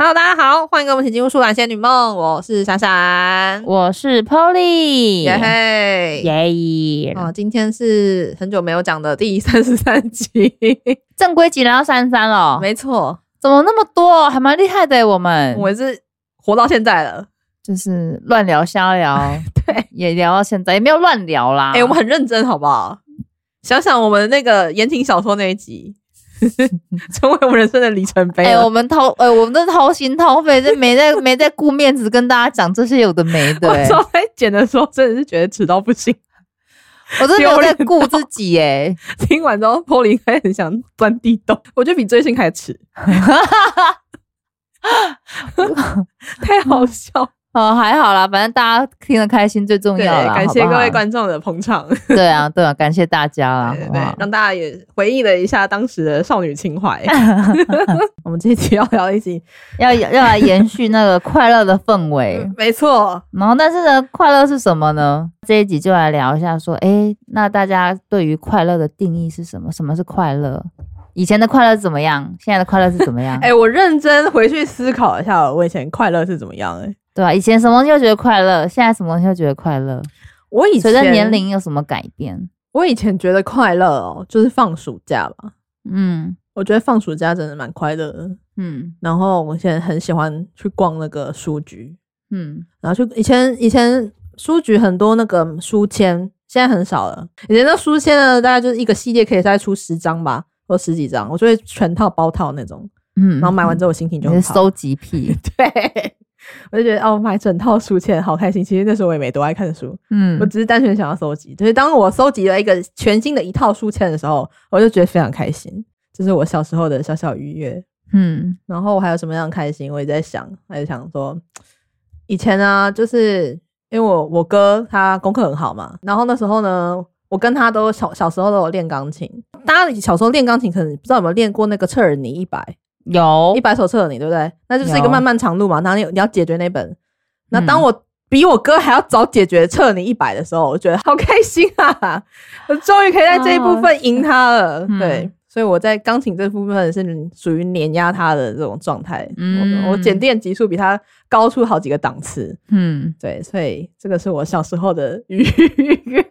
Hello，大家好，欢迎跟我们一起进入《舒兰仙女梦》。我是闪闪，我是 Polly，耶嘿耶！哦，今天是很久没有讲的第三十三集，正规集来到三十三了。没错，怎么那么多？还蛮厉害的，我们。我是活到现在了，就是乱聊瞎聊，对，也聊到现在，也没有乱聊啦。哎、欸，我们很认真，好不好？想想我们那个言情小说那一集。成为我们人生的里程碑。哎、欸，我们掏，哎、欸，我们都掏心掏肺，这没在 没在顾面子，跟大家讲这些有的没的、欸。我在剪的时候，真的是觉得迟到不行，我真的在顾自己哎、欸。听完之后，Polly 还很想钻地洞，我觉得比追星还迟，太好笑。哦，还好啦，反正大家听得开心最重要啦。感谢各位观众的捧场。对啊，对啊，感谢大家啦，对，对，对，让大家也回忆了一下当时的少女情怀。我们这一集要聊一集，要要来延续那个快乐的氛围。没错。然后，但是呢，快乐是什么呢？这一集就来聊一下，说，哎，那大家对于快乐的定义是什么？什么是快乐？以前的快乐是怎么样？现在的快乐是怎么样？哎，我认真回去思考一下，我以前快乐是怎么样？哎。对吧？以前什么东西会觉得快乐，现在什么东西会觉得快乐？我以前随着年龄有什么改变？我以前觉得快乐哦，就是放暑假吧。嗯，我觉得放暑假真的蛮快乐的。嗯，然后我现在很喜欢去逛那个书局。嗯，然后就以前以前书局很多那个书签，现在很少了。以前那书签呢，大概就是一个系列可以再出十张吧，或十几张，我就会全套包套那种。嗯，然后买完之后我心情就很好。收集癖，对。我就觉得哦，买整套书签好开心。其实那时候我也没多爱看书，嗯，我只是单纯想要收集。就是当我收集了一个全新的一套书签的时候，我就觉得非常开心。这是我小时候的小小愉悦，嗯。然后我还有什么样开心？我也在想，还是想说，以前呢、啊，就是因为我我哥他功课很好嘛，然后那时候呢，我跟他都小小时候都有练钢琴。大家小时候练钢琴，可能不知道有没有练过那个彻尔尼一百。有一百首彻尔尼，对不对？那就是一个漫漫长路嘛。然后你你要解决那本。那当我比我哥还要早解决彻尔尼一百的时候，我觉得好开心啊！我 终于可以在这一部分赢他了。啊、对、嗯，所以我在钢琴这部分是属于碾压他的这种状态。嗯，我检定级数比他高出好几个档次。嗯，对，所以这个是我小时候的愉悦、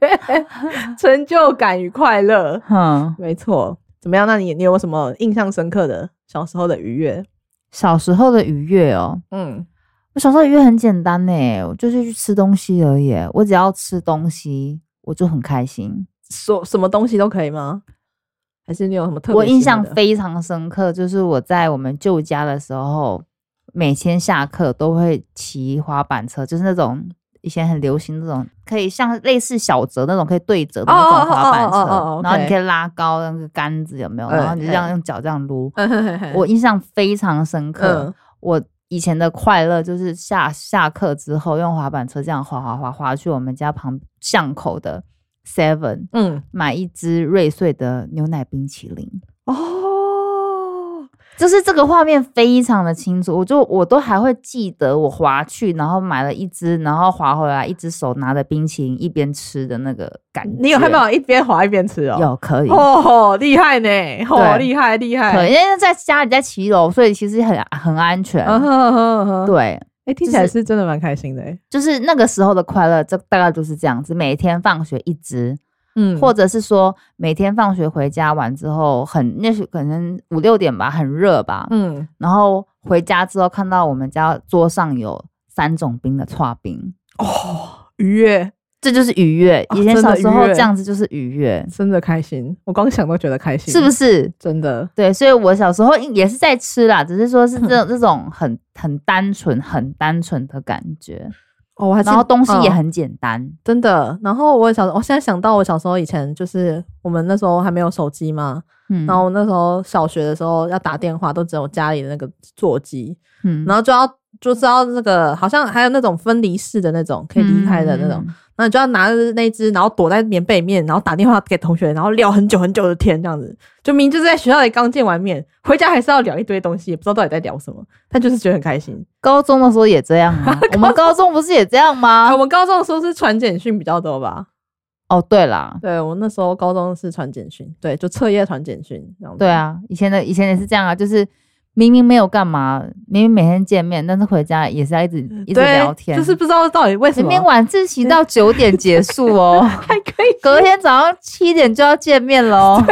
成就感与快乐。嗯，没错。怎么样？那你你有什么印象深刻的？小时候的愉悦，小时候的愉悦哦，嗯，我小时候愉悦很简单呢，我就是去吃东西而已，我只要吃东西，我就很开心。说什么东西都可以吗？还是你有什么特别？我印象非常深刻，就是我在我们旧家的时候，每天下课都会骑滑板车，就是那种。以前很流行那种可以像类似小折那种可以对折的那种滑板车，然后你可以拉高那个杆子，有没有？然后你就这样用脚这样撸。我印象非常深刻。我以前的快乐就是下下课之后用滑板车这样滑滑滑滑去我们家旁巷口的 Seven，嗯，买一支瑞穗的牛奶冰淇淋。哦。就是这个画面非常的清楚，我就我都还会记得我滑去，然后买了一只，然后滑回来，一只手拿着冰淇淋一边吃的那个感觉。你有看到一边滑一边吃哦？有，可以。哦，厉害呢！哦，厉害厉害。对，因为在家里在骑楼，所以其实很很安全。Uh uh uh. 对，哎、欸，听起来是真的蛮开心的。就是那个时候的快乐，这大概就是这样子，每天放学一只。嗯，或者是说每天放学回家完之后很，那是可能五六点吧，很热吧。嗯，然后回家之后看到我们家桌上有三种冰的剉冰，哦，愉悦，这就是愉悦。以前小时候这样子就是愉悦，哦，真的开心。我光想都觉得开心，是不是？真的。对，所以我小时候也是在吃啦，只是说是这种这种很很单纯、很单纯的感觉。哦，我还然后东西也很简单，嗯，真的。然后我小，我现在想到我小时候以前，就是我们那时候还没有手机嘛，嗯，然后我那时候小学的时候要打电话，都只有家里的那个座机，嗯，然后就要就知道那个，好像还有那种分离式的那种可以离开的那种。嗯那你就要拿着那只，然后躲在棉被里面，然后打电话给同学，然后聊很久很久的天，这样子。就明明就是在学校里刚见完面，回家还是要聊一堆东西，也不知道到底在聊什么，但就是觉得很开心。高中的时候也这样啊？我们高中不是也这样吗？啊、我们高中的时候是传简讯比较多吧？哦，对啦，对我那时候高中是传简讯，对，就彻夜传简讯这样子。对啊，以前的以前也是这样啊，就是明明没有干嘛，明明每天见面，但是回家也是要一直一直聊天，就是不知道到底为什么。明明晚自习到九点结束哦，还可以，隔天早上七点就要见面喽。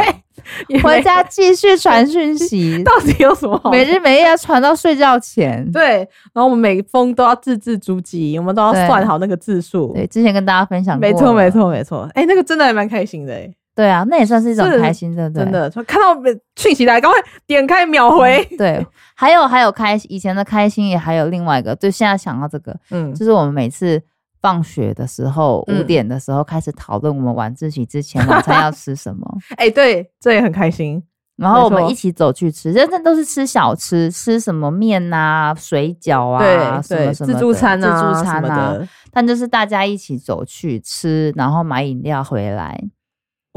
对，回家继续传讯息，到底有什么好？每日每夜要传到睡觉前。对，然后我们每封都要字字珠玑，我们都要算好那个字数。对，之前跟大家分享过。没错，没错，没错。哎，那个真的还蛮开心的哎。对啊，那也算是一种开心的，对，真的。看到讯息来，赶快点开秒回。对，还有还有开以前的开心，也还有另外一个，就现在想到这个，嗯，就是我们每次放学的时候，五点的时候开始讨论我们晚自习之前 晚餐要吃什么。哎，对，这也很开心。然后我们一起走去吃，真正都是吃小吃，吃什么面啊、水饺啊，对，什么什么自助餐啊、自助餐啊。但就是大家一起走去吃，然后买饮料回来。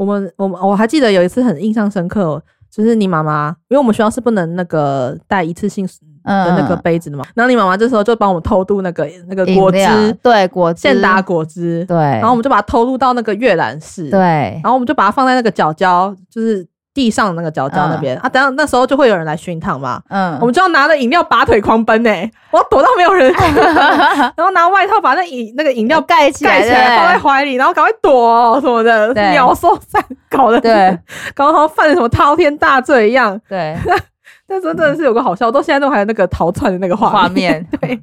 我们我们我还记得有一次很印象深刻，就是你妈妈，因为我们学校是不能那个带一次性的那个杯子的嘛，嗯、然后你妈妈这时候就帮我们偷渡那个那个果汁，对果汁，现打果汁，对，然后我们就把它偷渡到那个阅览室，对，然后我们就把它放在那个角角，就是。地上那个角角那边、嗯、啊，等下那时候就会有人来熏烫嘛，嗯，我们就要拿着饮料拔腿狂奔呢、欸，我要躲到没有人，然后拿外套把那饮那个饮料盖起来，盖起来。放在怀里，然后赶快躲什么的，鸟兽散，搞得对，搞得好像犯了什么滔天大罪一样，对，那真的是有个好笑，我到现在都还有那个逃窜的那个画面，面，对，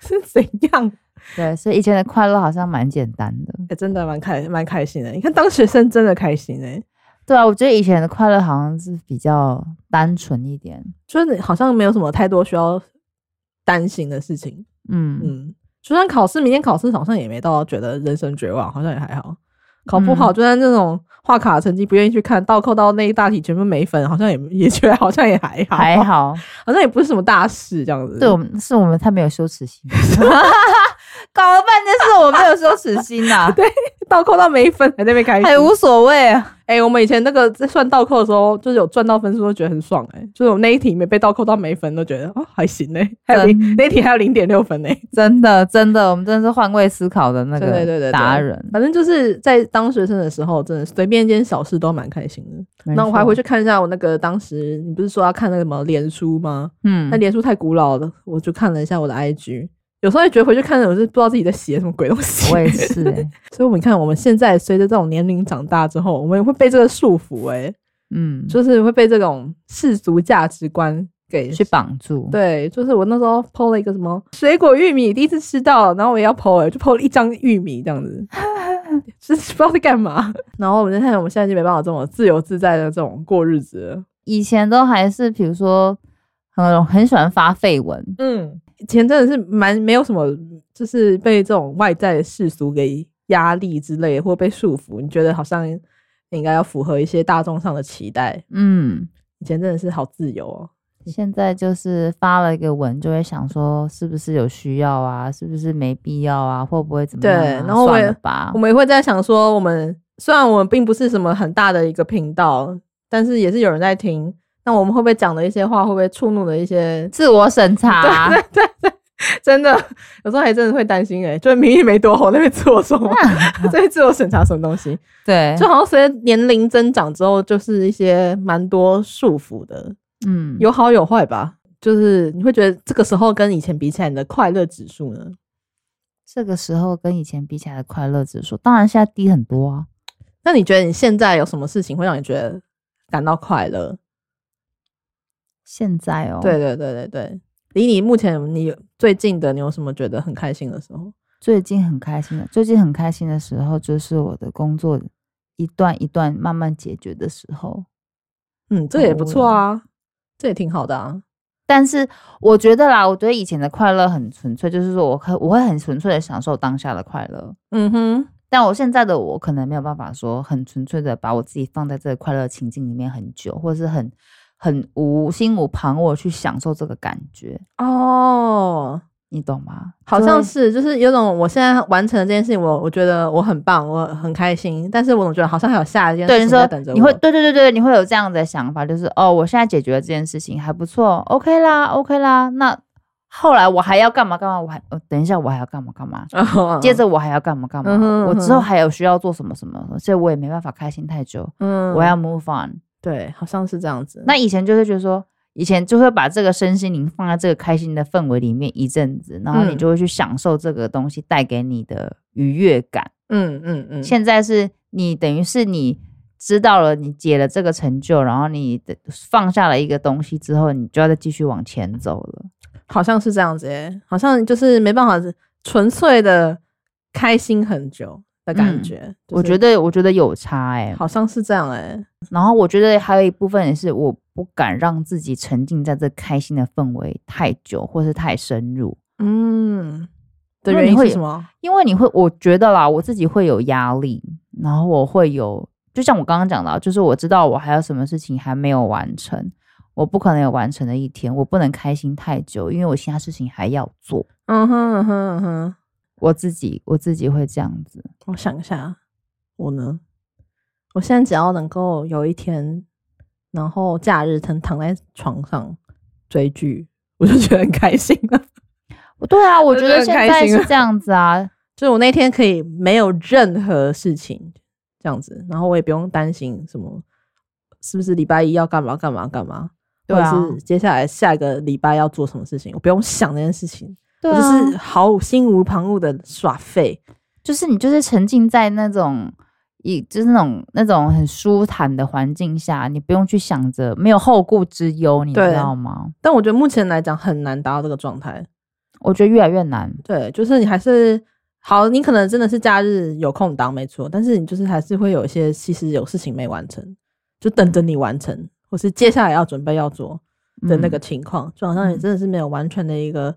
是怎样？对，所以以前的快乐好像蛮简单的，欸、真的蛮开蛮开心的，你看当学生真的开心哎、欸。对啊，我觉得以前的快乐好像是比较单纯一点，就是好像没有什么太多需要担心的事情。嗯嗯，就算考试，明天考试好像也没到觉得人生绝望，好像也还好。考不好，就算那种画卡成绩不愿意去看，倒扣到那一大题全部没分，好像也也觉得好像也还好，还好，好像也不是什么大事这样子。对，我们是我们太没有羞耻心。搞了半天是我没有羞耻心呐、啊，对，倒扣到没分还在那边开心，还无所谓啊。哎、欸，我们以前那个在算倒扣的时候，就是有赚到分数都觉得很爽哎、欸，就是我那一题没被倒扣到没分都觉得哦还行呢、欸，还有零那一题还有零点六分呢、欸，真的真的，我们真的是换位思考的那个对对对达人。反正就是在当学生的时候，真的随便一件小事都蛮开心的。那我还回去看一下我那个当时，你不是说要看那个什么脸书吗？嗯，那脸书太古老了，我就看了一下我的 IG。有时候也觉得回去看，我是不知道自己在写什么鬼东西。我也是、欸，所以我们看我们现在随着这种年龄长大之后，我们也会被这个束缚、欸，哎，嗯，就是会被这种世俗价值观给去绑住。对，就是我那时候 po 了一个什么水果玉米，第一次吃到，然后我也要 po，哎，就 po 了一张玉米这样子，是不知道在干嘛。然后我们就看，我们现在就没办法这么自由自在的这种过日子了。以前都还是，比如说很很喜欢发废文，嗯。以前真的是蛮没有什么，就是被这种外在的世俗给压力之类，或被束缚。你觉得好像应该要符合一些大众上的期待。嗯，以前真的是好自由哦。现在就是发了一个文，就会想说是不是有需要啊？是不是没必要啊？会不会怎么样啊？对，然后我也我们也会在想说，我们虽然我们并不是什么很大的一个频道，但是也是有人在听。那我们会不会讲的一些话，会不会触怒了一些自我审查？对对对对，真的有时候还真的会担心诶、欸、就是明明没多好，那边自我说，这边自我审查什么东西？对，就好像随着年龄增长之后，就是一些蛮多束缚的，嗯，有好有坏吧。就是你会觉得这个时候跟以前比起来，你的快乐指数呢？这个时候跟以前比起来的快乐指数，当然现在低很多啊。那你觉得你现在有什么事情会让你觉得感到快乐？现在哦，对对对对对，离你目前你最近的，你有什么觉得很开心的时候？最近很开心的，最近很开心的时候，就是我的工作一段一段慢慢解决的时候。嗯，这也不错啊，这也挺好的啊。但是我觉得啦，我觉得以前的快乐很纯粹，就是说我可我会很纯粹的享受当下的快乐。嗯哼，但我现在的我可能没有办法说很纯粹的把我自己放在这个快乐情境里面很久，或者是很。很无心无旁骛去享受这个感觉哦，你懂吗？好像是，就是有种我现在完成了这件事情，我我觉得我很棒，我很开心，但是我总觉得好像还有下一件事情在等着我。你会对对对对，你会有这样的想法，就是哦，我现在解决了这件事情还不错，OK 啦，OK 啦。那后来我还要干嘛干嘛？我还等一下我还要干嘛干嘛？哦、接着我还要干嘛干嘛？嗯、我之后还有需要做什么什么？所以我也没办法开心太久。嗯，我要 move on。对，好像是这样子。那以前就是觉得说以前就会把这个身心灵放在这个开心的氛围里面一阵子，然后你就会去享受这个东西带给你的愉悦感。嗯嗯嗯。现在是你等于是你知道了，你解了这个成就，然后你放下了一个东西之后，你就要再继续往前走了。好像是这样子耶，好像就是没办法纯粹的开心很久的感觉。嗯就是、我觉得，我觉得有差哎，好像是这样哎。然后我觉得还有一部分也是，我不敢让自己沉浸在这开心的氛围太久，或是太深入。嗯，的原因是什么？因为你会，我觉得啦，我自己会有压力，然后我会有，就像我刚刚讲的，就是我知道我还有什么事情还没有完成。我不可能有完成的一天，我不能开心太久，因为我其他事情还要做。嗯哼嗯哼嗯哼，我自己我自己会这样子。我想一下，我呢？我现在只要能够有一天，然后假日躺躺在床上追剧，我就觉得很开心了。对啊，我觉得现在是这样子啊，就是我那天可以没有任何事情这样子，然后我也不用担心什么是不是礼拜一要干嘛干嘛干嘛。或者是接下来下一个礼拜要做什么事情，我不用想那件事情，对啊，我就是毫心无旁骛的耍废，就是你就是沉浸在那种以就是那种那种很舒坦的环境下，你不用去想着没有后顾之忧，你知道吗？但我觉得目前来讲很难达到这个状态，我觉得越来越难。对，就是你还是好，你可能真的是假日有空档没错，但是你就是还是会有一些其实有事情没完成，就等着你完成。或是接下来要准备要做的那个情况，嗯、就好像你真的是没有完全的一个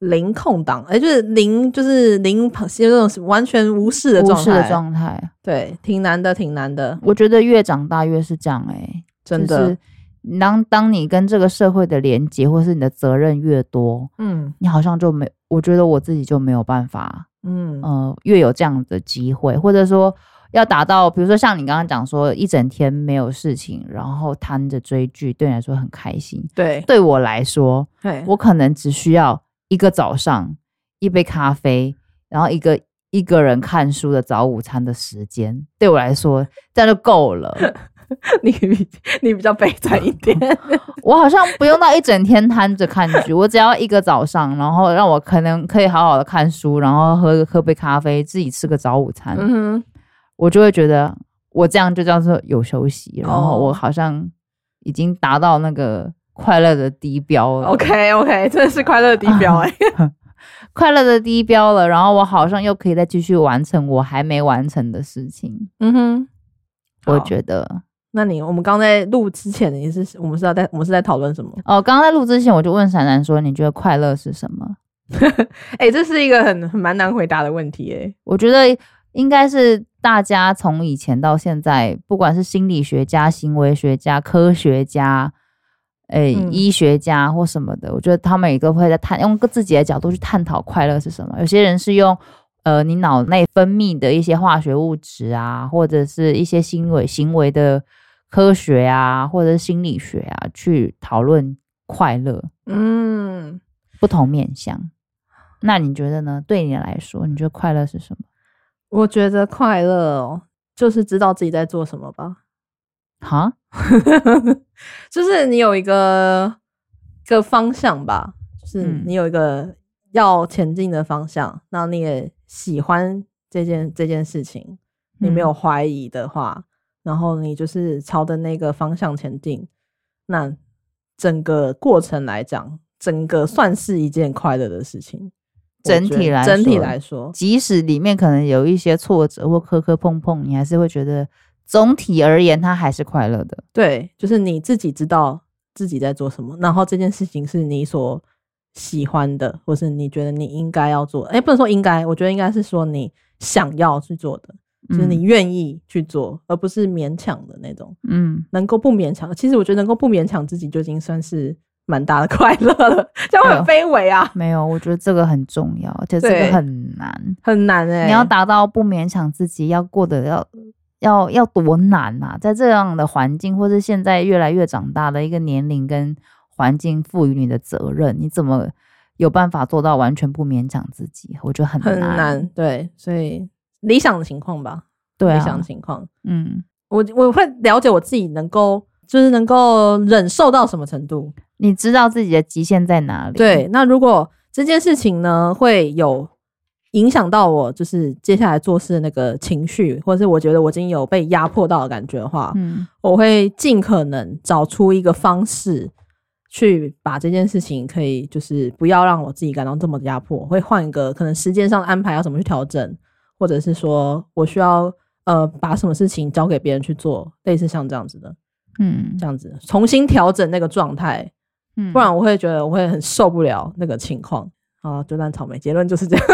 零空档，哎、就是零，就是零，就是那种完全无视的状态，无视的状态，对，挺难的，挺难的。我觉得越长大越是这样、欸，哎，真的。就是、当当你跟这个社会的连接，或是你的责任越多，嗯，你好像就没，我觉得我自己就没有办法，嗯呃，越有这样的机会，或者说。要达到，比如说像你刚刚讲说，一整天没有事情，然后瘫着追剧，对你来说很开心。对，对我来说，对，我可能只需要一个早上，一杯咖啡，然后一个一个人看书的早午餐的时间，对我来说这样就够了。你你比较悲惨一点，我好像不用到一整天瘫着看剧，我只要一个早上，然后让我可能可以好好的看书，然后喝喝杯咖啡，自己吃个早午餐。我就会觉得我这样就叫做有休息，然后我好像已经达到那个快乐的低标了。OK OK，真的是快乐的低标哎、欸，快乐的低标了。然后我好像又可以再继续完成我还没完成的事情。嗯哼，我觉得。那你我们刚在录之前，你是我们是要在我们是在讨论什么？哦，刚刚在录之前我就问闪闪说，你觉得快乐是什么？哎、欸，这是一个很很蛮难回答的问题哎、欸。我觉得应该是。大家从以前到现在，不管是心理学家、行为学家、科学家、诶、医学家或什么的，我觉得他们也都会在探用自己的角度去探讨快乐是什么。有些人是用呃你脑内分泌的一些化学物质啊，或者是一些行为行为的科学啊，或者是心理学啊，去讨论快乐。嗯，不同面向。那你觉得呢？对你来说，你觉得快乐是什么？我觉得快乐哦，就是知道自己在做什么吧。哈，就是你有一个一个方向吧，就是你有一个要前进的方向，那、嗯、你也喜欢这件这件事情，你没有怀疑的话，嗯、然后你就是朝着那个方向前进，那整个过程来讲，整个算是一件快乐的事情。整体来整体来说，即使里面可能有一些挫折或磕磕碰碰，你还是会觉得总体而言，他还是快乐的。对，就是你自己知道自己在做什么，然后这件事情是你所喜欢的，或是你觉得你应该要做。哎，不能说应该，我觉得应该是说你想要去做的，就是你愿意去做，嗯、而不是勉强的那种。嗯，能够不勉强，其实我觉得能够不勉强自己，就已经算是。蛮大的快乐了，这样很卑微啊！没有，我觉得这个很重要，而且这个很难，很难哎、欸！你要达到不勉强自己，要过得要要要多难啊！在这样的环境，或是现在越来越长大的一个年龄跟环境赋予你的责任，你怎么有办法做到完全不勉强自己？我觉得很难，很难。对，所以理想的情况吧，对、啊，理想的情况，嗯，我我会了解我自己能够。就是能够忍受到什么程度？你知道自己的极限在哪里？对，那如果这件事情呢，会有影响到我，就是接下来做事的那个情绪，或者是我觉得我已经有被压迫到的感觉的话，嗯，我会尽可能找出一个方式。去把这件事情可以就是不要让我自己感到这么压迫，会换一个可能时间上的安排要怎么去调整，或者是说我需要呃把什么事情交给别人去做，类似像这样子的，嗯，这样子重新调整那个状态，嗯，不然我会觉得我会很受不了那个情况啊。就烂草莓结论就是这样，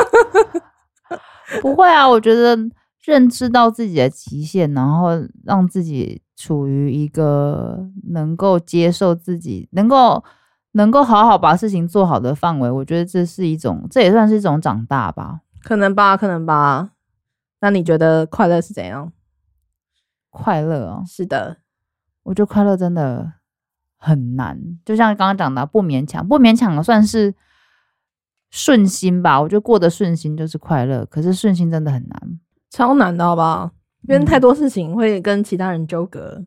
不会啊，我觉得认知到自己的极限，然后让自己。处于一个能够接受自己、能够能够好好把事情做好的范围，我觉得这是一种，这也算是一种长大吧。可能吧，可能吧。那你觉得快乐是怎样？快乐哦，是的，我觉得快乐真的很难。就像刚刚讲的，不勉强，不勉强的算是顺心吧。我觉得过得顺心就是快乐，可是顺心真的很难，超难的，好不好？因为太多事情会跟其他人纠葛，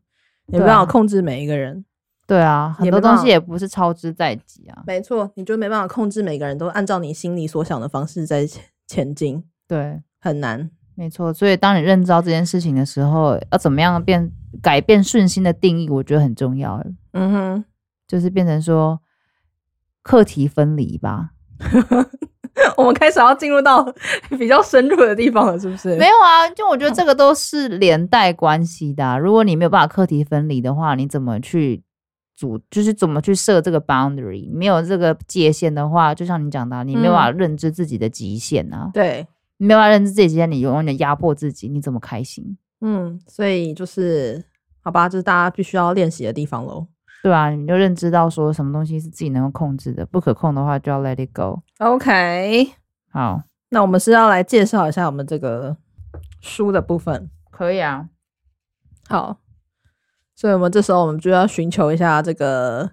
没办法控制每一个人。对啊，很多东西也不是操之在己啊。没错，你就没办法控制每个人都按照你心里所想的方式在前进。对，很难。没错，所以当你认知到这件事情的时候，要怎么样变改变顺心的定义，我觉得很重要。嗯哼，就是变成说课题分离吧。我们开始要进入到比较深入的地方了，是不是？没有啊，就我觉得这个都是连带关系的啊。如果你没有办法课题分离的话，你怎么去组？就是怎么去设这个 boundary？没有这个界限的话，就像你讲的，你没有办法认知自己的极限啊。对，你没有办法认知自己极限，你永远压迫自己，你怎么开心？嗯，所以就是好吧，这是大家必须要练习的地方喽。对啊，你就认知到说什么东西是自己能够控制的，不可控的话就要 let it go。OK，好，那我们是要来介绍一下我们这个书的部分。可以啊，好，所以我们这时候我们就要寻求一下这个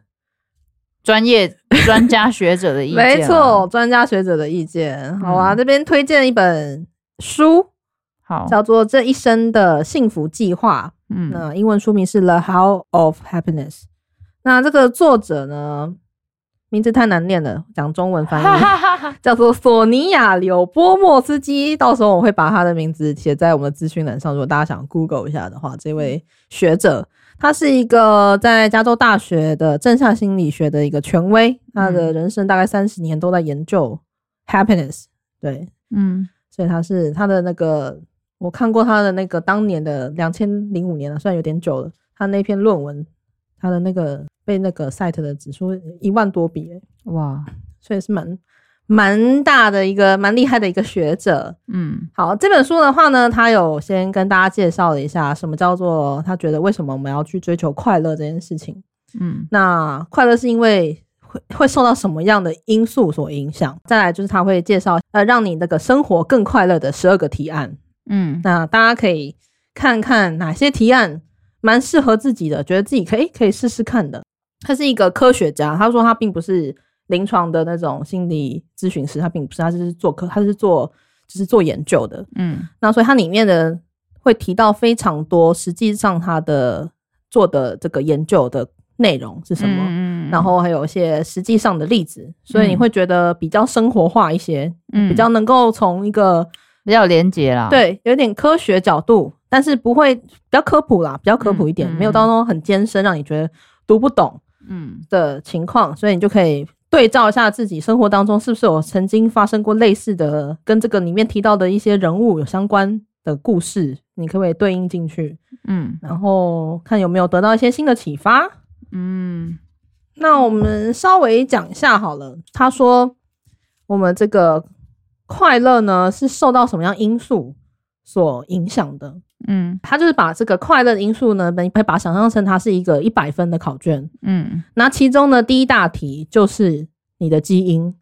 专业专家学者的意见。没错，专家学者的意见。好啊，嗯、这边推荐一本书，好，叫做《这一生的幸福计划》。嗯，那英文书名是《The How of Happiness》。那这个作者呢，名字太难念了，讲中文翻译 叫做索尼亚·柳波莫斯基。到时候我会把他的名字写在我们的资讯栏上，如果大家想 Google 一下的话，这位学者他是一个在加州大学的正向心理学的一个权威，他的人生大概三十年都在研究 happiness。对，嗯，所以他是他的那个，我看过他的那个当年的两千零五年了，虽然有点久了，他那篇论文，他的那个。被那个 site 的指数一万多笔，欸，哇，所以是蛮蛮大的一个蛮厉害的一个学者。嗯，好，这本书的话呢，他有先跟大家介绍了一下什么叫做他觉得为什么我们要去追求快乐这件事情。嗯，那快乐是因为会会受到什么样的因素所影响？再来就是他会介绍呃让你那个生活更快乐的十二个提案。嗯，那大家可以看看哪些提案蛮适合自己的，觉得自己可以可以试试看的。他是一个科学家，他说他并不是临床的那种心理咨询师，他并不是，他是做科，他是做就是做研究的，嗯，那所以他里面的会提到非常多，实际上他的做的这个研究的内容是什么，嗯，然后还有一些实际上的例子，所以你会觉得比较生活化一些，嗯，比较能够从一个比较连结啦，对，有点科学角度，但是不会比较科普啦，比较科普一点，没有到那种很艰深，让你觉得读不懂。嗯的情况，所以你就可以对照一下自己生活当中是不是有曾经发生过类似的，跟这个里面提到的一些人物有相关的故事，你可不可以对应进去？嗯，然后看有没有得到一些新的启发。嗯，那我们稍微讲一下好了。他说，我们这个快乐呢，是受到什么样因素所影响的？嗯，他就是把这个快乐的因素呢，你可以把它想象成它是一个一百分的考卷。嗯，那其中呢，第一大题就是你的基因，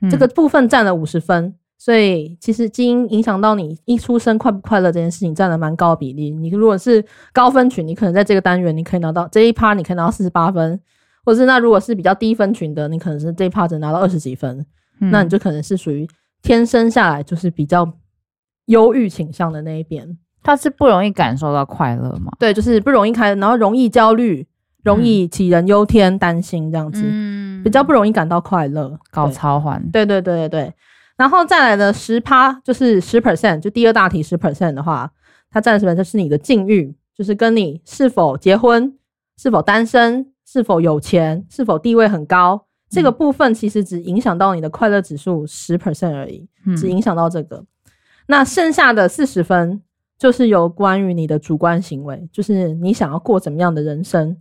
嗯、这个部分占了五十分，所以其实基因影响到你一出生快不快乐这件事情占了蛮高的比例。你如果是高分群，你可能在这个单元你可以拿到这一趴，你可以拿到四十八分，或者是那如果是比较低分群的，你可能是这一趴只能拿到二十几分，嗯、那你就可能是属于天生下来就是比较忧郁倾向的那一边。他是不容易感受到快乐吗？对，就是不容易开，然后容易焦虑，容易杞人忧天、担心这样子，嗯，比较不容易感到快乐，搞超环。对对对对对。然后再来的十趴就是十 percent，就第二大题十 percent 的话，它占什么？就是你的境遇，就是跟你是否结婚、是否单身、是否有钱、是否地位很高，这个部分其实只影响到你的快乐指数十 percent 而已，只影响到这个。嗯、那剩下的四十分就是有关于你的主观行为，就是你想要过怎么样的人生，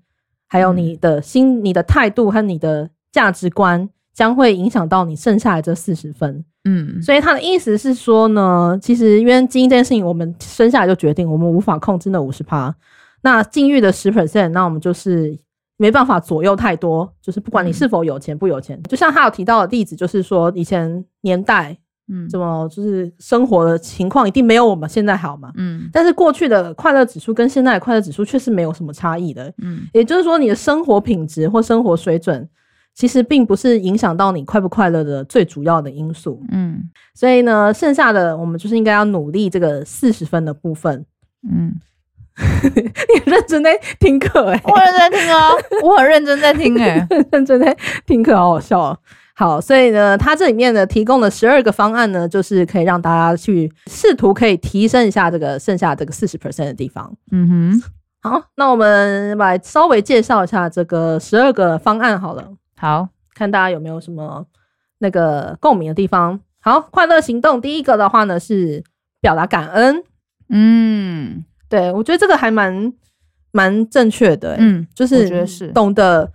还有你的心、你的态度和你的价值观，将会影响到你剩下的这四十分。嗯，所以他的意思是说呢，其实因为基因这件事情，我们生下来就决定，我们无法控制那五十趴。那境遇的十 percent，那我们就是没办法左右太多。就是不管你是否有钱不有钱，嗯、就像他有提到的例子，就是说以前年代，嗯，怎么就是生活的情况一定没有我们现在好嘛。嗯，但是过去的快乐指数跟现在的快乐指数确实没有什么差异的。嗯，也就是说你的生活品质或生活水准。其实并不是影响到你快不快乐的最主要的因素，嗯，所以呢，剩下的我们就是应该要努力这个四十分的部分，嗯，你认真在听课哎、欸，我认真在听啊，我很认真在听哎、欸，认真在听课，好好笑啊。好，所以呢，它这里面呢提供了十二个方案呢，就是可以让大家去试图可以提升一下这个剩下这个四十 percent 的地方，嗯哼，好，那我们来稍微介绍一下这个十二个方案好了。好，看大家有没有什么那个共鸣的地方。好，快乐行动第一个的话呢是表达感恩。嗯，对，我觉得这个还蛮蛮正确的、欸。嗯，就是懂得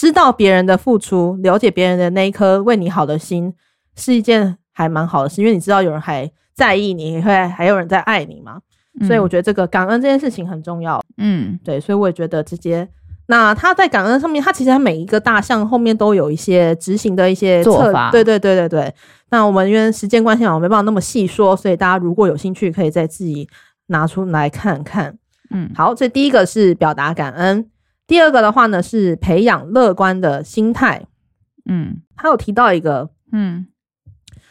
知道别人的付出，了解别人的那一颗为你好的心，是一件还蛮好的事，因为你知道有人还在意你，会还有人在爱你嘛。嗯、所以我觉得这个感恩这件事情很重要。嗯，对，所以我也觉得直接。那他在感恩上面，他其实他每一个大项后面都有一些执行的一些做法。对对对对对。那我们因为时间关系嘛，我没办法那么细说，所以大家如果有兴趣，可以再自己拿出来看看。嗯，好，这第一个是表达感恩，第二个的话呢是培养乐观的心态。嗯，他有提到一个，嗯，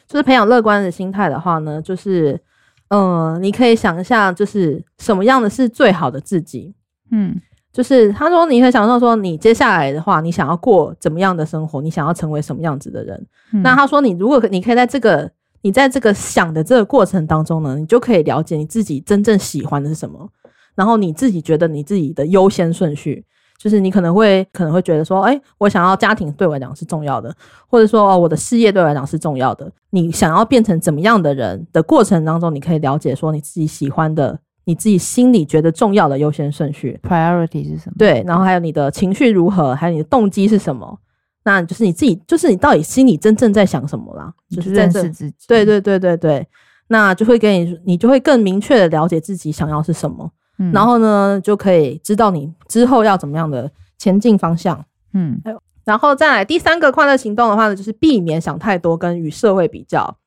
就是培养乐观的心态的话呢，就是嗯、呃，你可以想一下，就是什么样的是最好的自己。嗯。就是他说，你可以想到说，你接下来的话，你想要过怎么样的生活？你想要成为什么样子的人？嗯、那他说，你如果你可以在这个你在这个想的这个过程当中呢，你就可以了解你自己真正喜欢的是什么，然后你自己觉得你自己的优先顺序，就是你可能会可能会觉得说，哎、欸，我想要家庭对我来讲是重要的，或者说哦，我的事业对我来讲是重要的。你想要变成怎么样的人的过程当中，你可以了解说你自己喜欢的。你自己心里觉得重要的优先顺序，priority 是什么？对，然后还有你的情绪如何，还有你的动机是什么？那就是你自己，就是你到底心里真正在想什么啦？就是认识自己。对对对对对，那就会给你，你就会更明确的了解自己想要是什么，嗯、然后呢，就可以知道你之后要怎么样的前进方向。嗯，还有，然后再来第三个快乐行动的话呢，就是避免想太多跟与社会比较。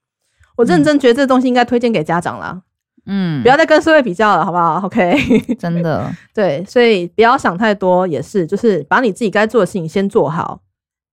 我认真觉得这东西应该推荐给家长啦。嗯，不要再跟社会比较了，好不好？OK，真的，对，所以不要想太多，也是，就是把你自己该做的事情先做好，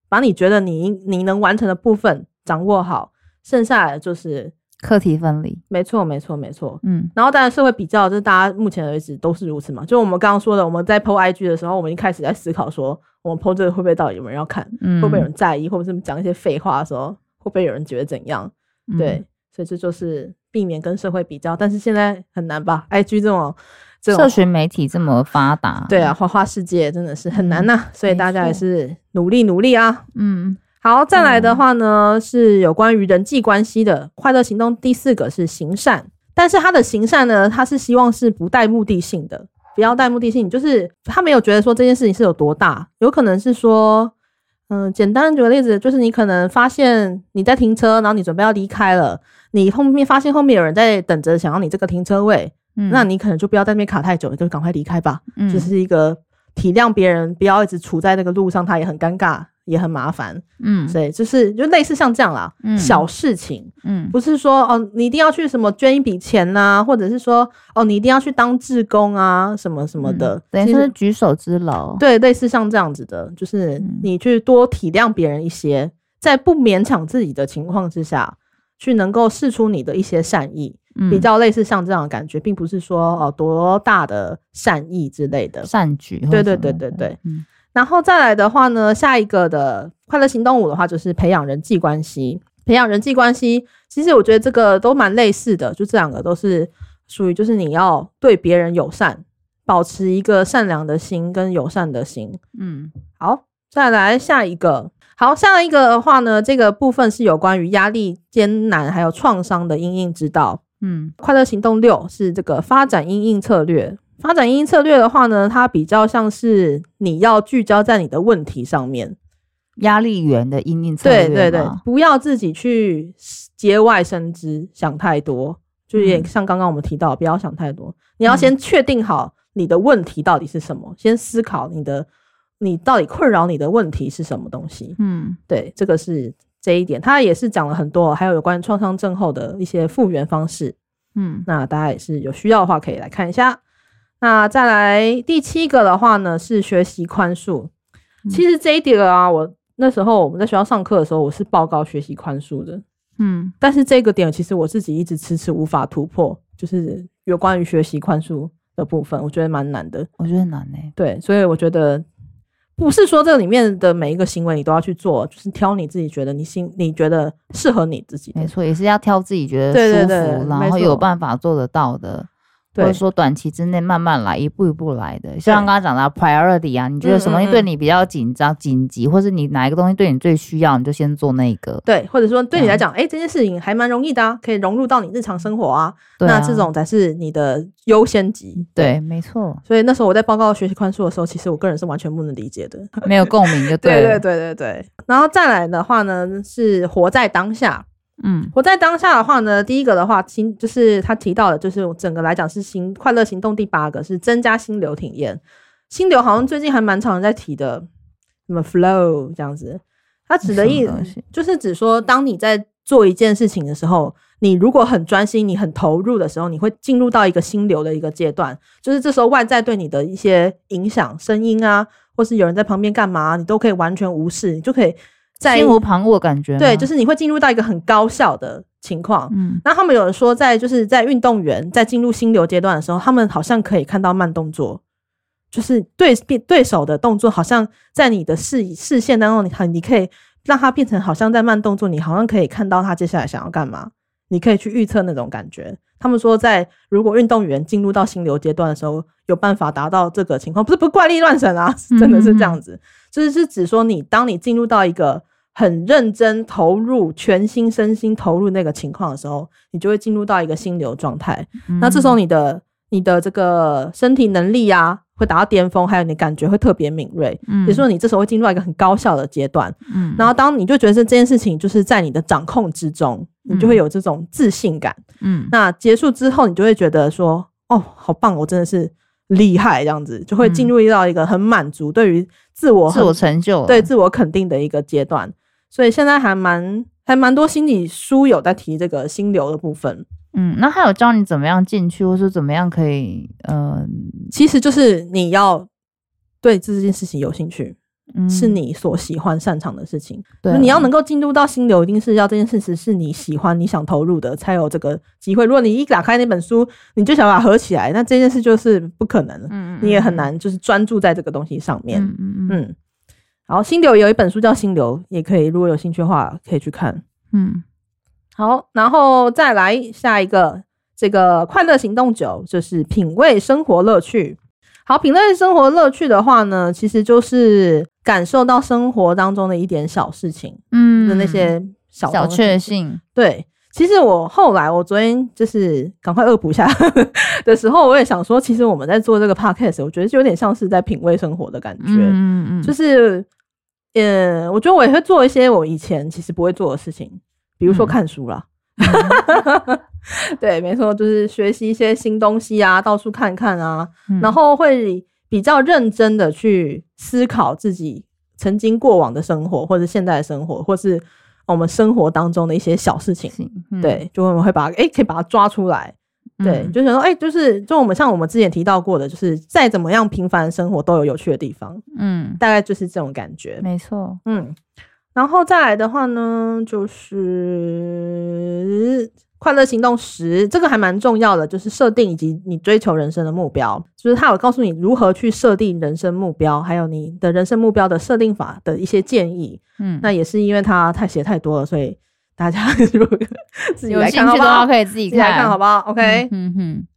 把你觉得你你能完成的部分掌握好，剩下的就是课题分离。没错，没错，没错。嗯，然后当然社会比较，就是大家目前为止都是如此嘛。就我们刚刚说的，我们在 PO IG 的时候，我们一开始在思考说，我们 PO 这个会不会到底有没有人要看，嗯、会不会有人在意，或者是讲一些废话的时候，会不会有人觉得怎样？对。嗯所以这就是避免跟社会比较，但是现在很难吧？IG 这种，这种社群媒体这么发达，对啊，花花世界真的是很难呐、啊。嗯、所以大家也是努力努力啊。嗯，好，再来的话呢，嗯、是有关于人际关系的快乐行动。第四个是行善，但是他的行善呢，他是希望是不带目的性的，不要带目的性，就是他没有觉得说这件事情是有多大，有可能是说，嗯，简单举个例子，就是你可能发现你在停车，然后你准备要离开了。你后面发现后面有人在等着，想要你这个停车位，嗯，那你可能就不要在那边卡太久，就赶快离开吧。嗯，就是一个体谅别人，不要一直处在那个路上，他也很尴尬，也很麻烦。嗯，所以就是就类似像这样啦，嗯，小事情，嗯，不是说哦，你一定要去什么捐一笔钱呐、啊，或者是说哦，你一定要去当志工啊，什么什么的，嗯、等于是举手之劳。对，类似像这样子的，就是你去多体谅别人一些，在不勉强自己的情况之下。去能够试出你的一些善意，嗯、比较类似像这样的感觉，并不是说哦多大的善意之类的善举。对对对对对。嗯，然后再来的话呢，下一个的快乐行动五的话，就是培养人际关系。培养人际关系，其实我觉得这个都蛮类似的，就这两个都是属于就是你要对别人友善，保持一个善良的心跟友善的心。嗯，好，再来下一个。好，下一个的话呢，这个部分是有关于压力、艰难还有创伤的因应之道。嗯，快乐行动六是这个发展因应策略。发展因应策略的话呢，它比较像是你要聚焦在你的问题上面。压力源的因应策略，对对对，不要自己去节外生枝，想太多，就也像刚刚我们提到，不要想太多。嗯、你要先确定好你的问题到底是什么，嗯、先思考你的你到底困扰你的问题是什么东西。嗯，对，这个是这一点，他也是讲了很多，还有有关创伤症候的一些复原方式。嗯，那大家也是有需要的话，可以来看一下。那再来第七个的话呢，是学习宽恕。嗯、其实这一点啊，我。那时候我们在学校上课的时候，我是报告学习宽恕的，嗯，但是这个点其实我自己一直迟迟无法突破，就是有关于学习宽恕的部分，我觉得蛮难的。我觉得难呢、欸，对，所以我觉得不是说这里面的每一个行为你都要去做，就是挑你自己觉得你心你觉得适合你自己，没错，也是要挑自己觉得舒服，对对对，然后有办法做得到的。或者说短期之内慢慢来，一步一步来的，像刚刚讲的 priority 啊，你觉得什么东西对你比较紧张、紧急，或是你哪一个东西对你最需要，你就先做那个。对，或者说对你来讲，哎、嗯欸，这件事情还蛮容易的啊，可以融入到你日常生活啊。那这种才是你的优先级。对，对，没错。所以那时候我在报告学习宽恕的时候，其实我个人是完全不能理解的，没有共鸣就对。对对对对对。然后再来的话呢，是活在当下。嗯，活在当下的话呢，第一个的话，心就是他提到的，就是整个来讲是心快乐行动第八个是增加心流体验。心流好像最近还蛮常人在提的，什么 flow 这样子，它指的意思就是指说，当你在做一件事情的时候，你如果很专心，你很投入的时候，你会进入到一个心流的一个阶段，就是这时候外在对你的一些影响，声音啊，或是有人在旁边干嘛，你都可以完全无视，你就可以。在心无旁骛的感觉，对，就是你会进入到一个很高效的情况。嗯，那他们有人说，在就是在运动员在进入心流阶段的时候，他们好像可以看到慢动作，就是对对手的动作，好像在你的视视线当中，你很，你可以让他变成好像在慢动作，你好像可以看到他接下来想要干嘛，你可以去预测那种感觉。他们说，在如果运动员进入到心流阶段的时候，有办法达到这个情况，不是不是怪力乱神啊，真的是这样子，嗯。嗯嗯，就是是指说你当你进入到一个很认真投入，全心身心投入那个情况的时候，你就会进入到一个心流状态。嗯、那这时候你的你的这个身体能力啊，会达到巅峰，还有你感觉会特别敏锐。嗯，也就是说你这时候会进入到一个很高效的阶段。嗯，然后当你就觉得这件事情就是在你的掌控之中，你就会有这种自信感。嗯，那结束之后，你就会觉得说，哦，好棒，我真的是厉害，这样子就会进入到一个很满足，对于自我自我成就，对自我肯定的一个阶段。所以现在还蛮还蛮多心理书有在提这个心流的部分，嗯，那还有教你怎么样进去，或是怎么样可以，嗯、呃，其实就是你要对这件事情有兴趣，嗯，是你所喜欢擅长的事情，对，你要能够进入到心流，一定是要这件事情是你喜欢、你想投入的，才有这个机会。如果你一打开那本书，你就想把它合起来，那这件事就是不可能，嗯，你也很难就是专注在这个东西上面，嗯嗯。嗯。好，心流有一本书叫《心流》，也可以，如果有兴趣的话，可以去看。嗯，好，然后再来下一个，这个快乐行动九就是品味生活乐趣。好，品味生活乐趣的话呢，其实就是感受到生活当中的一点小事情，嗯，的那些小小确幸。对，其实我后来，我昨天就是赶快恶补一下 的时候，我也想说，其实我们在做这个 podcast，我觉得就有点像是在品味生活的感觉，嗯嗯，就是。嗯，我觉得我也会做一些我以前其实不会做的事情，比如说看书啦。嗯、对，没错，就是学习一些新东西啊，到处看看啊，嗯、然后会比较认真的去思考自己曾经过往的生活，或者现在的生活，或是我们生活当中的一些小事情。嗯、对，就我们会把哎、欸，可以把它抓出来。对，就想说，哎、欸，就是就我们像我们之前提到过的，就是再怎么样平凡的生活都有有趣的地方，嗯，大概就是这种感觉，没错，嗯，然后再来的话呢，就是快乐行动十，这个还蛮重要的，就是设定以及你追求人生的目标，就是他有告诉你如何去设定人生目标，还有你的人生目标的设定法的一些建议。嗯，那也是因为他太写太多了，所以大家如果自己来看好不好？可以自己看，自己来看好不好？OK，嗯哼，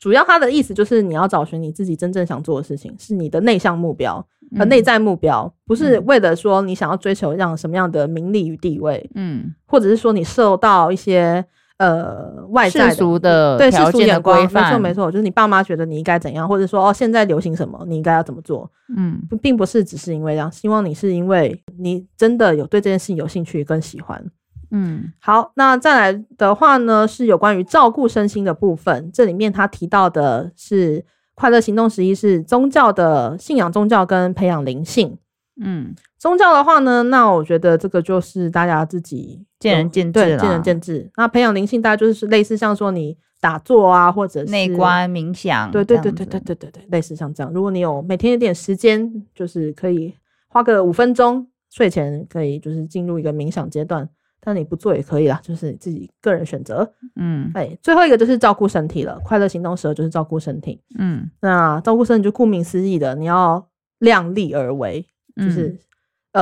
主要他的意思就是你要找寻你自己真正想做的事情，是你的内向目标。和内在目标不是为了说你想要追求让什么样的名利与地位，嗯，或者是说你受到一些呃外在的世俗的对世俗眼光，没错没错，就是你爸妈觉得你应该怎样，或者说哦现在流行什么，你应该要怎么做，嗯，并不是只是因为这样，希望你是因为你真的有对这件事情有兴趣跟喜欢，嗯，好，那再来的话呢是有关于照顾身心的部分，这里面他提到的是。快乐行动十一是宗教的信仰，宗教跟培养灵性。嗯，宗教的话呢，那我觉得这个就是大家自己见仁见智，对，见仁见智。那培养灵性，大家就是类似像说你打坐啊，或者是内观冥想，对对对对对对对对，类似像这样。如果你有每天有点时间，就是可以花个五分钟，睡前可以就是进入一个冥想阶段。但你不做也可以啦，就是你自己个人选择。嗯，哎，最后一个就是照顾身体了。快乐行动十二就是照顾身体。嗯，那照顾身体就顾名思义的，你要量力而为，就是、嗯、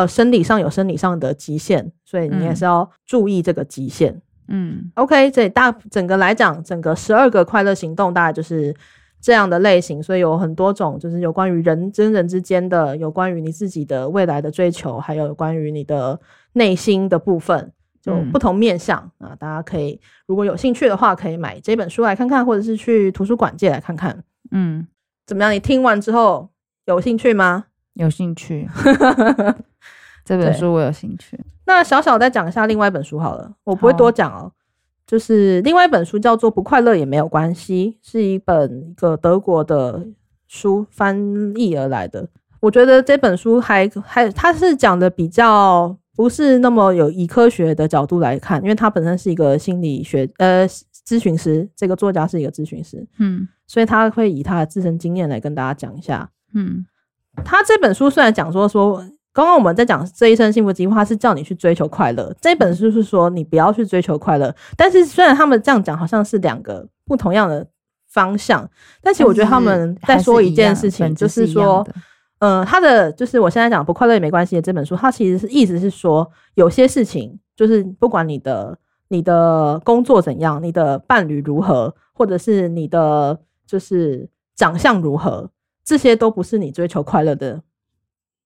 呃生理上有生理上的极限，所以你也是要注意这个极限。嗯，OK，这大整个来讲，整个十二个快乐行动大概就是这样的类型，所以有很多种，就是有关于人跟人之间的，有关于你自己的未来的追求，还有关于你的内心的部分。就不同面向啊，大家可以如果有兴趣的话，可以买这本书来看看，或者是去图书馆借来看看。嗯，怎么样？你听完之后有兴趣吗？有兴趣。这本书我有兴趣。那小小再讲一下另外一本书好了，我不会多讲哦、就是另外一本书叫做《不快乐也没有关系》，是一本一个德国的书翻译而来的。我觉得这本书还还它是讲的比较。不是那么有以科学的角度来看，因为他本身是一个心理学呃咨询师，这个作家是一个咨询师，嗯，所以他会以他的自身经验来跟大家讲一下，嗯，他这本书虽然讲说说，刚刚我们在讲这一生幸福计划是叫你去追求快乐，这本书是说你不要去追求快乐，但是虽然他们这样讲好像是两个不同样的方向，但其实我觉得他们在说一件事情，就是说。嗯，他的就是我现在讲不快乐也没关系的这本书，他其实是意思是说，有些事情就是不管你的你的工作怎样，你的伴侣如何，或者是你的就是长相如何，这些都不是你追求快乐的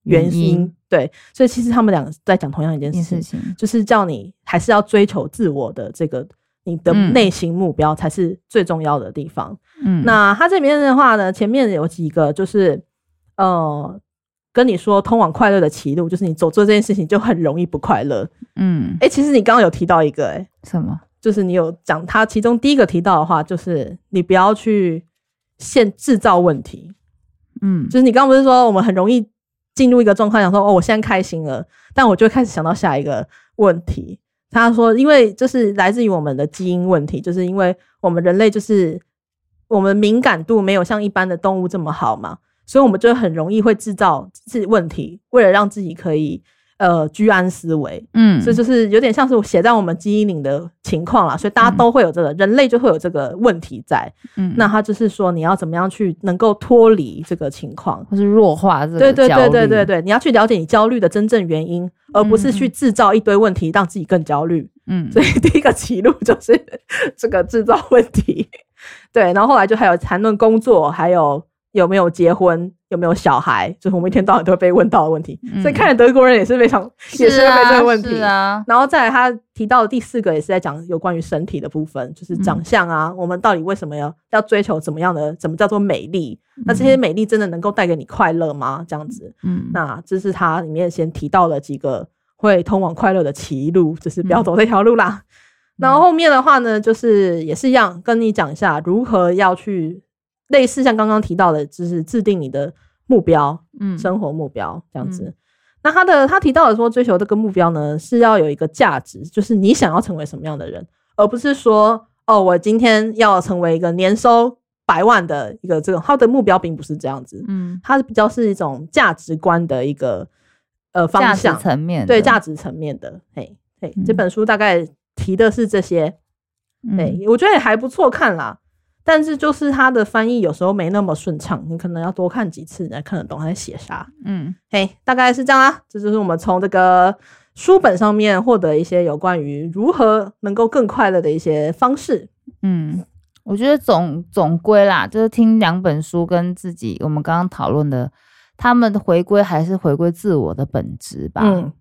原因。原因对，所以其实他们两个在讲同样一件事情，就是叫你还是要追求自我的这个你的内心目标才是最重要的地方。嗯，那他这边的话呢，前面有几个就是。呃，跟你说通往快乐的歧路，就是你走做这件事情就很容易不快乐。嗯，哎、欸，其实你刚刚有提到一个、欸，哎，什么？就是你有讲他其中第一个提到的话，就是你不要去现制造问题。嗯，就是你刚刚不是说我们很容易进入一个状况，想说哦，我现在开心了，但我就开始想到下一个问题。他说，因为就是来自于我们的基因问题，就是因为我们人类就是我们敏感度没有像一般的动物这么好嘛。所以，我们就很容易会制造自己问题，为了让自己可以呃居安思危。嗯，所以就是有点像是写在我们基因里的情况啦。所以大家都会有这个，嗯、人类就会有这个问题在。嗯，那他就是说，你要怎么样去能够脱离这个情况，或是弱化这对对对对对，你要去了解你焦虑的真正原因，而不是去制造一堆问题让自己更焦虑。嗯，所以第一个歧路就是这个制造问题。对，然后后来就还有谈论工作，还有。有没有结婚？有没有小孩？就是我们一天到晚都会被问到的问题。嗯、所以看来德国人也是非常，也是会被这个问题。啊。然后再来，他提到的第四个也是在讲有关于身体的部分，就是长相啊。嗯、我们到底为什么要要追求怎么样的？怎么叫做美丽？嗯、那这些美丽真的能够带给你快乐吗？这样子。嗯。那这是他里面先提到了几个会通往快乐的歧路，就是不要走这条路啦。嗯、然后后面的话呢，就是也是一样，跟你讲一下如何要去。类似像刚刚提到的，就是制定你的目标，嗯，生活目标这样子。嗯、那他的他提到的说，追求这个目标呢，是要有一个价值，就是你想要成为什么样的人，而不是说，哦，我今天要成为一个年收百万的一个这种。他的目标并不是这样子，嗯，他比较是一种价值观的一个呃方向层面，对价值层面的。嘿，嘿，这本书大概提的是这些。对，我觉得也还不错看啦。但是就是它的翻译有时候没那么顺畅，你可能要多看几次你才看得懂他在写啥。嗯，嘿，大概是这样啦。这就是我们从这个书本上面获得一些有关于如何能够更快乐的一些方式。嗯，我觉得总总归啦，就是听两本书跟自己我们刚刚讨论的，他们的回归还是回归自我的本质吧。嗯，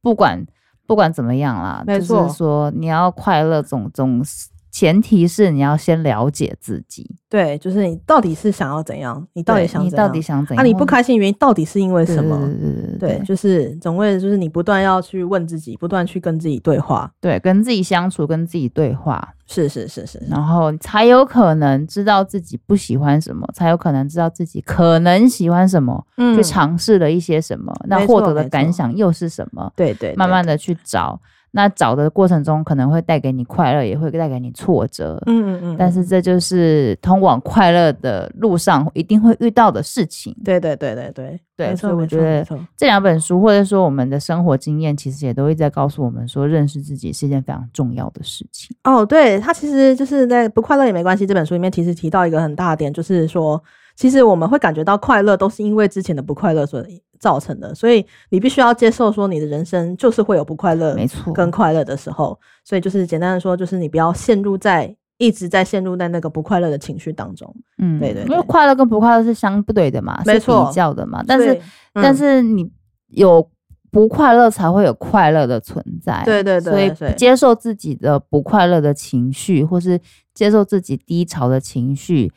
不管不管怎么样啦，没错，就是说你要快乐总总是。前提是你要先了解自己，对，就是你到底是想要怎样，你到底想，你到底想怎样？那、啊、你不开心原因到底是因为什么？对，就是总归就是你不断要去问自己，不断去跟自己对话，对，跟自己相处，跟自己对话，是是是是，然后才有可能知道自己不喜欢什么，才有可能知道自己可能喜欢什么，嗯，去尝试了一些什么，那获得的感想又是什么？对，对对，慢慢的去找。那找的过程中可能会带给你快乐，也会带给你挫折。嗯嗯嗯。但是这就是通往快乐的路上一定会遇到的事情。对对对对对对。所以我觉得这两本书，或者说我们的生活经验，其实也都会在告诉我们说，认识自己是一件非常重要的事情。哦，对，他其实就是在不快乐也没关系这本书里面，其实提到一个很大的点，就是说。其实我们会感觉到快乐，都是因为之前的不快乐所造成的，所以你必须要接受说，你的人生就是会有不快乐，没错，跟快乐的时候。所以就是简单的说，就是你不要陷入在一直在陷入在那个不快乐的情绪当中。嗯，对对，对，因为快乐跟不快乐是相对的嘛，没错，比较的嘛。但是、嗯、但是你有不快乐，才会有快乐的存在。对对对，所以接受自己的不快乐的情绪，或是接受自己低潮的情绪。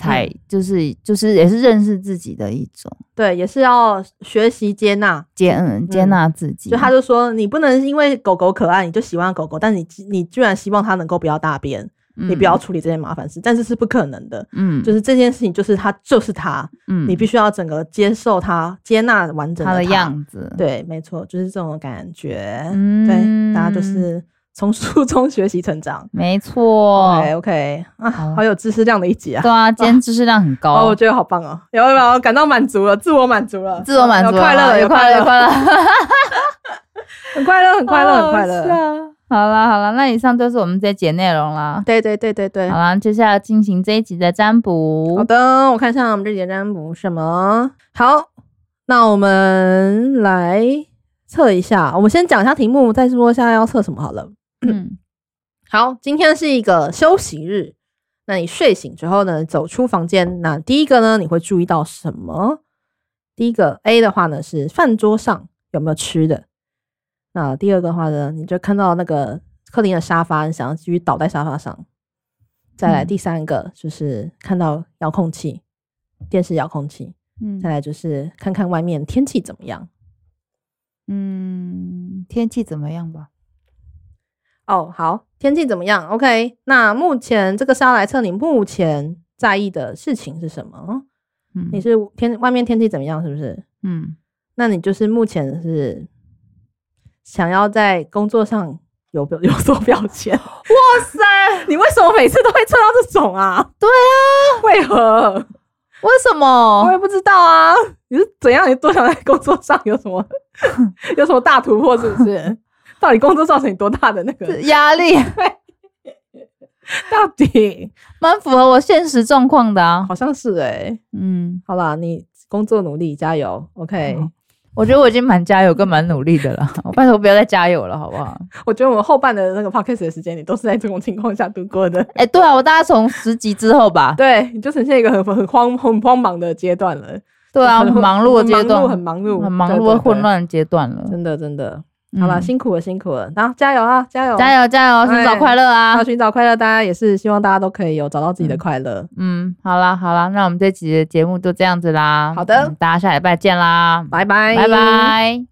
才就是就是也是认识自己的一种，对，也是要学习接纳接嗯接纳自己。就他就说，你不能因为狗狗可爱你就喜欢狗狗，但你你居然希望它能够不要大便，嗯、你不要处理这些麻烦事，但是是不可能的。嗯，就是这件事情就是它就是它，嗯，你必须要整个接受它，接纳完整的，它的样子。对，没错，就是这种感觉。嗯，对，大家就是。从书中 学习成长，没错。OK OK 啊，好有知识量的一集啊！对啊，今天知识量很高，哦，我觉得好棒哦，有没有感到满足了？自我满足了，自我满足，快乐，有快乐，有快乐，很快乐，很快乐，很快乐。好啦好啦，那以上就是我们这一节内容了。对对对对对，好啦，接下来进行这一集的占卜。好的，我看一下我们这节占卜什么。好，那我们来测一下。我们先讲一下题目，再说一下要测什么好了。嗯，好，今天是一个休息日。那你睡醒之后呢，走出房间，那第一个呢，你会注意到什么？第一个 A 的话呢，是饭桌上有没有吃的？那第二个的话呢，你就看到那个客厅的沙发，你想要继续倒在沙发上。再来第三个就是看到遥控器，电视遥控器。嗯，再来就是看看外面天气怎么样。嗯，天气怎么样吧？哦，好，天气怎么样？OK，那目前这个是要来测你目前在意的事情是什么？嗯，你是天外面天气怎么样？是不是？嗯，那你就是目前是想要在工作上有表 有所表现？哇塞，你为什么每次都会测到这种啊？对啊，为何？为什么？我也不知道啊。你是怎样？你多想在工作上有什么有什么大突破？是不是？到底工作造成你多大的那个 压力？到底蛮符合我现实状况的啊，好像是哎、欸，嗯，好啦，你工作努力，加油，OK。我觉得我已经蛮加油跟蛮努力的了，我拜托不要再加油了，好不好？我觉得我们后半的那个 podcast 的时间，你都是在这种情况下度过的。哎、欸，对啊，我大概从十集之后吧，对，你就呈现一个很很慌很慌忙的阶段了。对啊，很忙碌的阶段，很忙碌，很忙碌混乱的阶段了，真的真的。好了，辛苦了，辛苦了，然后加油啊，加油，加油，加油，寻找快乐啊！寻找快乐，大家也是希望大家都可以有找到自己的快乐。嗯，好啦，好啦，那我们这期的节目就这样子啦。好的，大家下礼拜见啦，拜拜，拜拜。